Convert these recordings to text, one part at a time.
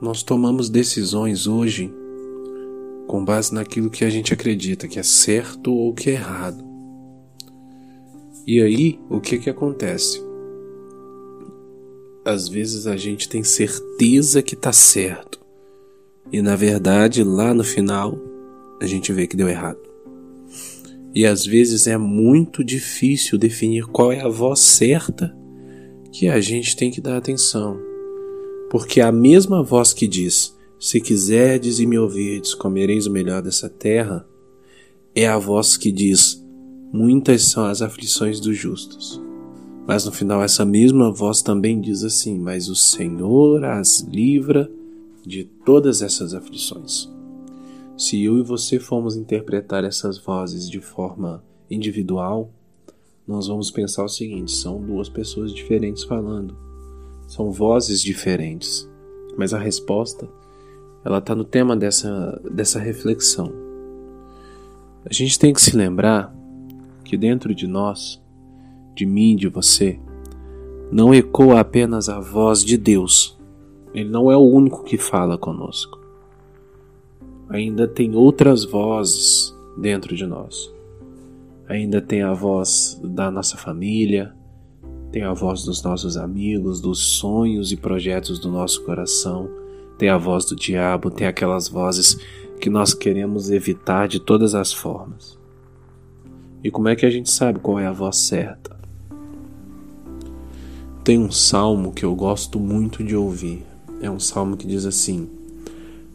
nós tomamos decisões hoje com base naquilo que a gente acredita que é certo ou que é errado. E aí, o que que acontece? Às vezes a gente tem certeza que está certo, e na verdade, lá no final, a gente vê que deu errado. E às vezes é muito difícil definir qual é a voz certa que a gente tem que dar atenção. Porque a mesma voz que diz: se quiserdes e me ouvirdes, comereis o melhor dessa terra, é a voz que diz: Muitas são as aflições dos justos. Mas no final, essa mesma voz também diz assim: Mas o Senhor as livra de todas essas aflições. Se eu e você formos interpretar essas vozes de forma individual, nós vamos pensar o seguinte: são duas pessoas diferentes falando, são vozes diferentes, mas a resposta ela está no tema dessa, dessa reflexão. A gente tem que se lembrar que dentro de nós, de mim, de você, não ecoa apenas a voz de Deus. Ele não é o único que fala conosco. Ainda tem outras vozes dentro de nós. Ainda tem a voz da nossa família, tem a voz dos nossos amigos, dos sonhos e projetos do nosso coração tem a voz do diabo, tem aquelas vozes que nós queremos evitar de todas as formas. E como é que a gente sabe qual é a voz certa? Tem um salmo que eu gosto muito de ouvir. É um salmo que diz assim: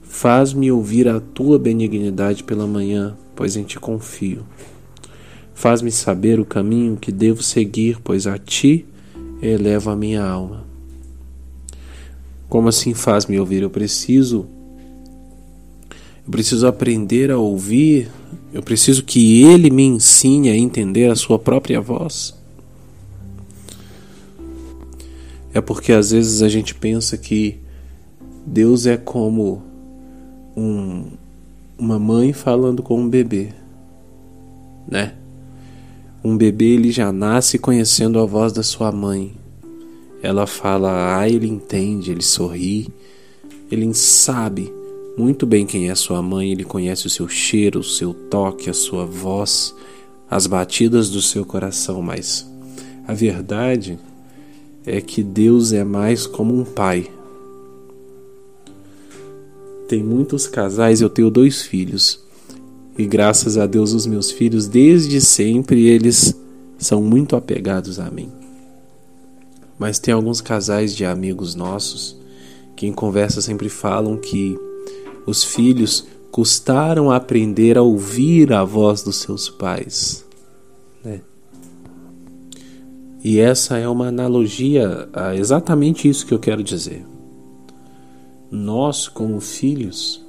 Faz-me ouvir a tua benignidade pela manhã, pois em ti confio. Faz-me saber o caminho que devo seguir, pois a ti elevo a minha alma. Como assim faz-me ouvir? Eu preciso eu preciso aprender a ouvir, eu preciso que ele me ensine a entender a sua própria voz. É porque às vezes a gente pensa que Deus é como um, uma mãe falando com um bebê, né? Um bebê ele já nasce conhecendo a voz da sua mãe. Ela fala, ah, ele entende, ele sorri, ele sabe muito bem quem é sua mãe, ele conhece o seu cheiro, o seu toque, a sua voz, as batidas do seu coração, mas a verdade é que Deus é mais como um pai. Tem muitos casais, eu tenho dois filhos, e graças a Deus os meus filhos desde sempre eles são muito apegados a mim. Mas tem alguns casais de amigos nossos que em conversa sempre falam que os filhos custaram aprender a ouvir a voz dos seus pais. Né? E essa é uma analogia a exatamente isso que eu quero dizer. Nós, como filhos,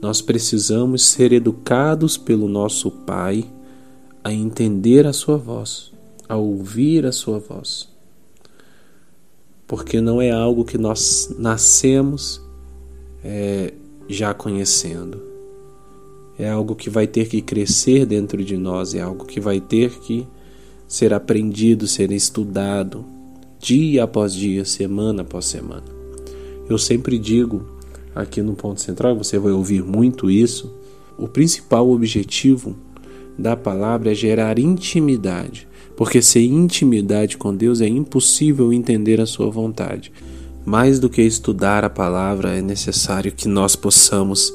nós precisamos ser educados pelo nosso pai a entender a sua voz, a ouvir a sua voz porque não é algo que nós nascemos é, já conhecendo. É algo que vai ter que crescer dentro de nós, é algo que vai ter que ser aprendido, ser estudado, dia após dia, semana após semana. Eu sempre digo aqui no Ponto Central, você vai ouvir muito isso, o principal objetivo da palavra é gerar intimidade porque sem intimidade com Deus é impossível entender a Sua vontade. Mais do que estudar a palavra, é necessário que nós possamos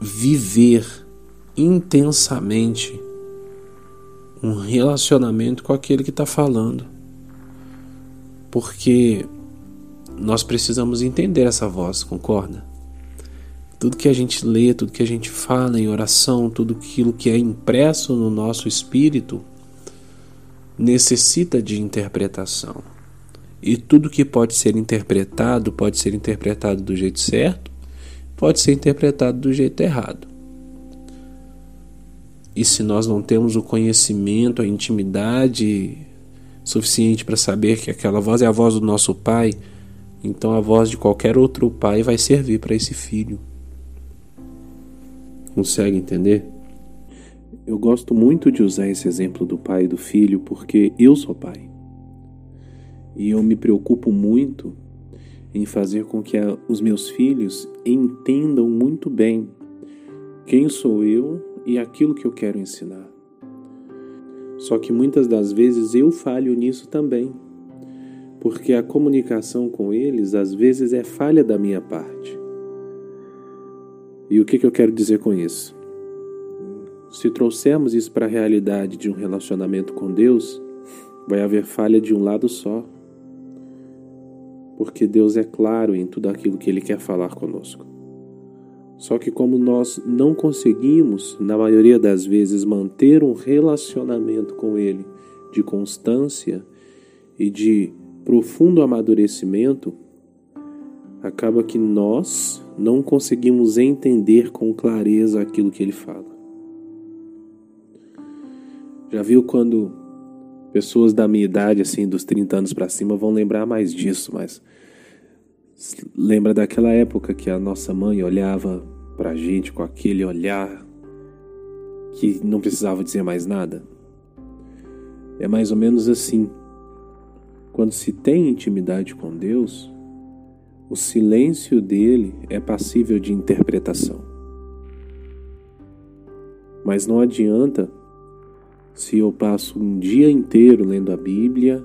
viver intensamente um relacionamento com aquele que está falando. Porque nós precisamos entender essa voz, concorda? Tudo que a gente lê, tudo que a gente fala em oração, tudo aquilo que é impresso no nosso espírito, necessita de interpretação. E tudo que pode ser interpretado pode ser interpretado do jeito certo, pode ser interpretado do jeito errado. E se nós não temos o conhecimento, a intimidade suficiente para saber que aquela voz é a voz do nosso pai, então a voz de qualquer outro pai vai servir para esse filho. Consegue entender? Eu gosto muito de usar esse exemplo do pai e do filho porque eu sou pai. E eu me preocupo muito em fazer com que os meus filhos entendam muito bem quem sou eu e aquilo que eu quero ensinar. Só que muitas das vezes eu falho nisso também, porque a comunicação com eles às vezes é falha da minha parte. E o que, que eu quero dizer com isso? Se trouxermos isso para a realidade de um relacionamento com Deus, vai haver falha de um lado só. Porque Deus é claro em tudo aquilo que Ele quer falar conosco. Só que, como nós não conseguimos, na maioria das vezes, manter um relacionamento com Ele de constância e de profundo amadurecimento, acaba que nós não conseguimos entender com clareza aquilo que Ele fala. Já viu quando pessoas da minha idade, assim, dos 30 anos para cima, vão lembrar mais disso, mas lembra daquela época que a nossa mãe olhava pra gente com aquele olhar que não precisava dizer mais nada? É mais ou menos assim. Quando se tem intimidade com Deus, o silêncio dele é passível de interpretação. Mas não adianta se eu passo um dia inteiro lendo a Bíblia,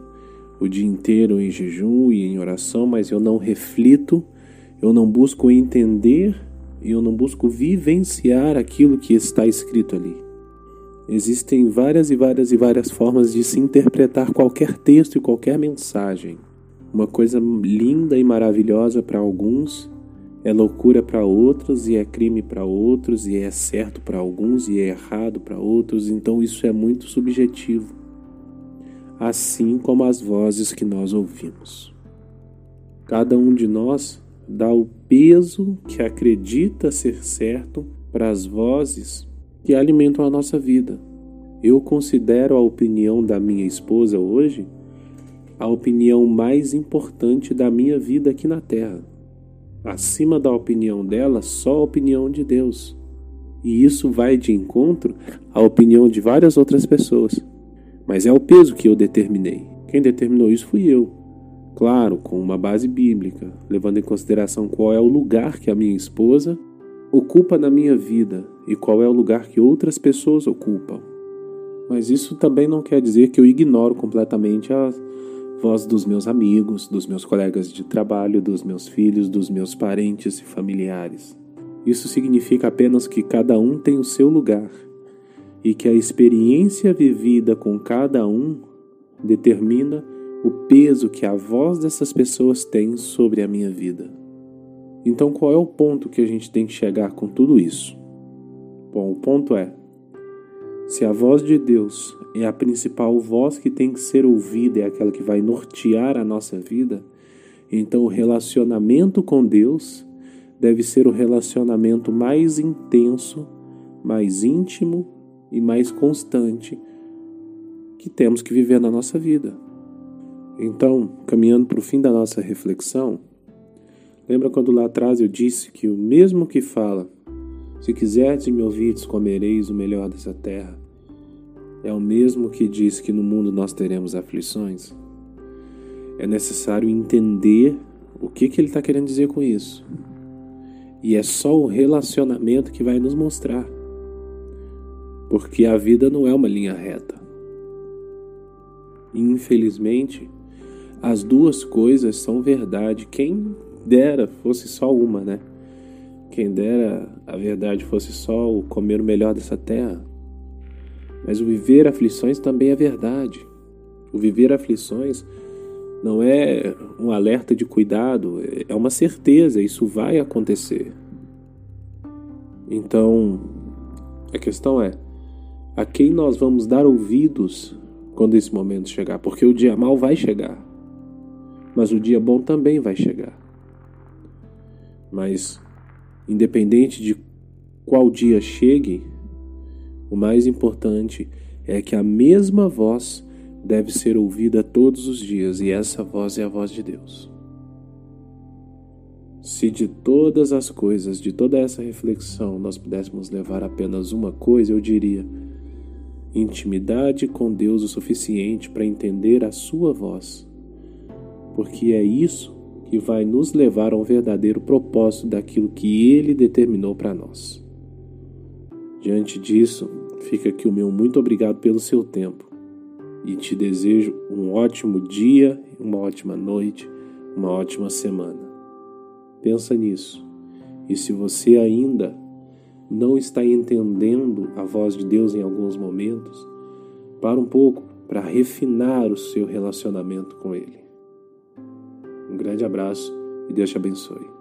o dia inteiro em jejum e em oração, mas eu não reflito, eu não busco entender e eu não busco vivenciar aquilo que está escrito ali. Existem várias e várias e várias formas de se interpretar qualquer texto e qualquer mensagem. Uma coisa linda e maravilhosa para alguns é loucura para outros e é crime para outros e é certo para alguns e é errado para outros, então isso é muito subjetivo assim como as vozes que nós ouvimos. Cada um de nós dá o peso que acredita ser certo para as vozes que alimentam a nossa vida. Eu considero a opinião da minha esposa hoje a opinião mais importante da minha vida aqui na Terra. Acima da opinião dela, só a opinião de Deus. E isso vai de encontro à opinião de várias outras pessoas. Mas é o peso que eu determinei. Quem determinou isso fui eu. Claro, com uma base bíblica, levando em consideração qual é o lugar que a minha esposa ocupa na minha vida e qual é o lugar que outras pessoas ocupam. Mas isso também não quer dizer que eu ignoro completamente a voz dos meus amigos, dos meus colegas de trabalho, dos meus filhos, dos meus parentes e familiares. Isso significa apenas que cada um tem o seu lugar e que a experiência vivida com cada um determina o peso que a voz dessas pessoas tem sobre a minha vida. Então, qual é o ponto que a gente tem que chegar com tudo isso? Bom, o ponto é: se a voz de Deus é a principal voz que tem que ser ouvida, é aquela que vai nortear a nossa vida, então o relacionamento com Deus deve ser o relacionamento mais intenso, mais íntimo e mais constante que temos que viver na nossa vida. Então, caminhando para o fim da nossa reflexão, lembra quando lá atrás eu disse que o mesmo que fala, se quiserdes me ouvirdes, comereis o melhor dessa terra, é o mesmo que diz que no mundo nós teremos aflições? É necessário entender o que, que ele está querendo dizer com isso. E é só o relacionamento que vai nos mostrar porque a vida não é uma linha reta. Infelizmente, as duas coisas são verdade. Quem dera fosse só uma, né? Quem dera a verdade fosse só o comer o melhor dessa terra. Mas o viver aflições também é verdade. O viver aflições não é um alerta de cuidado, é uma certeza, isso vai acontecer. Então, a questão é: a quem nós vamos dar ouvidos quando esse momento chegar, porque o dia mal vai chegar, mas o dia bom também vai chegar. Mas, independente de qual dia chegue, o mais importante é que a mesma voz deve ser ouvida todos os dias, e essa voz é a voz de Deus. Se de todas as coisas, de toda essa reflexão, nós pudéssemos levar apenas uma coisa, eu diria: intimidade com Deus o suficiente para entender a sua voz, porque é isso que vai nos levar ao verdadeiro propósito daquilo que Ele determinou para nós. Diante disso, fica aqui o meu muito obrigado pelo seu tempo e te desejo um ótimo dia, uma ótima noite, uma ótima semana. Pensa nisso. E se você ainda não está entendendo a voz de Deus em alguns momentos, para um pouco para refinar o seu relacionamento com Ele. Um grande abraço e Deus te abençoe.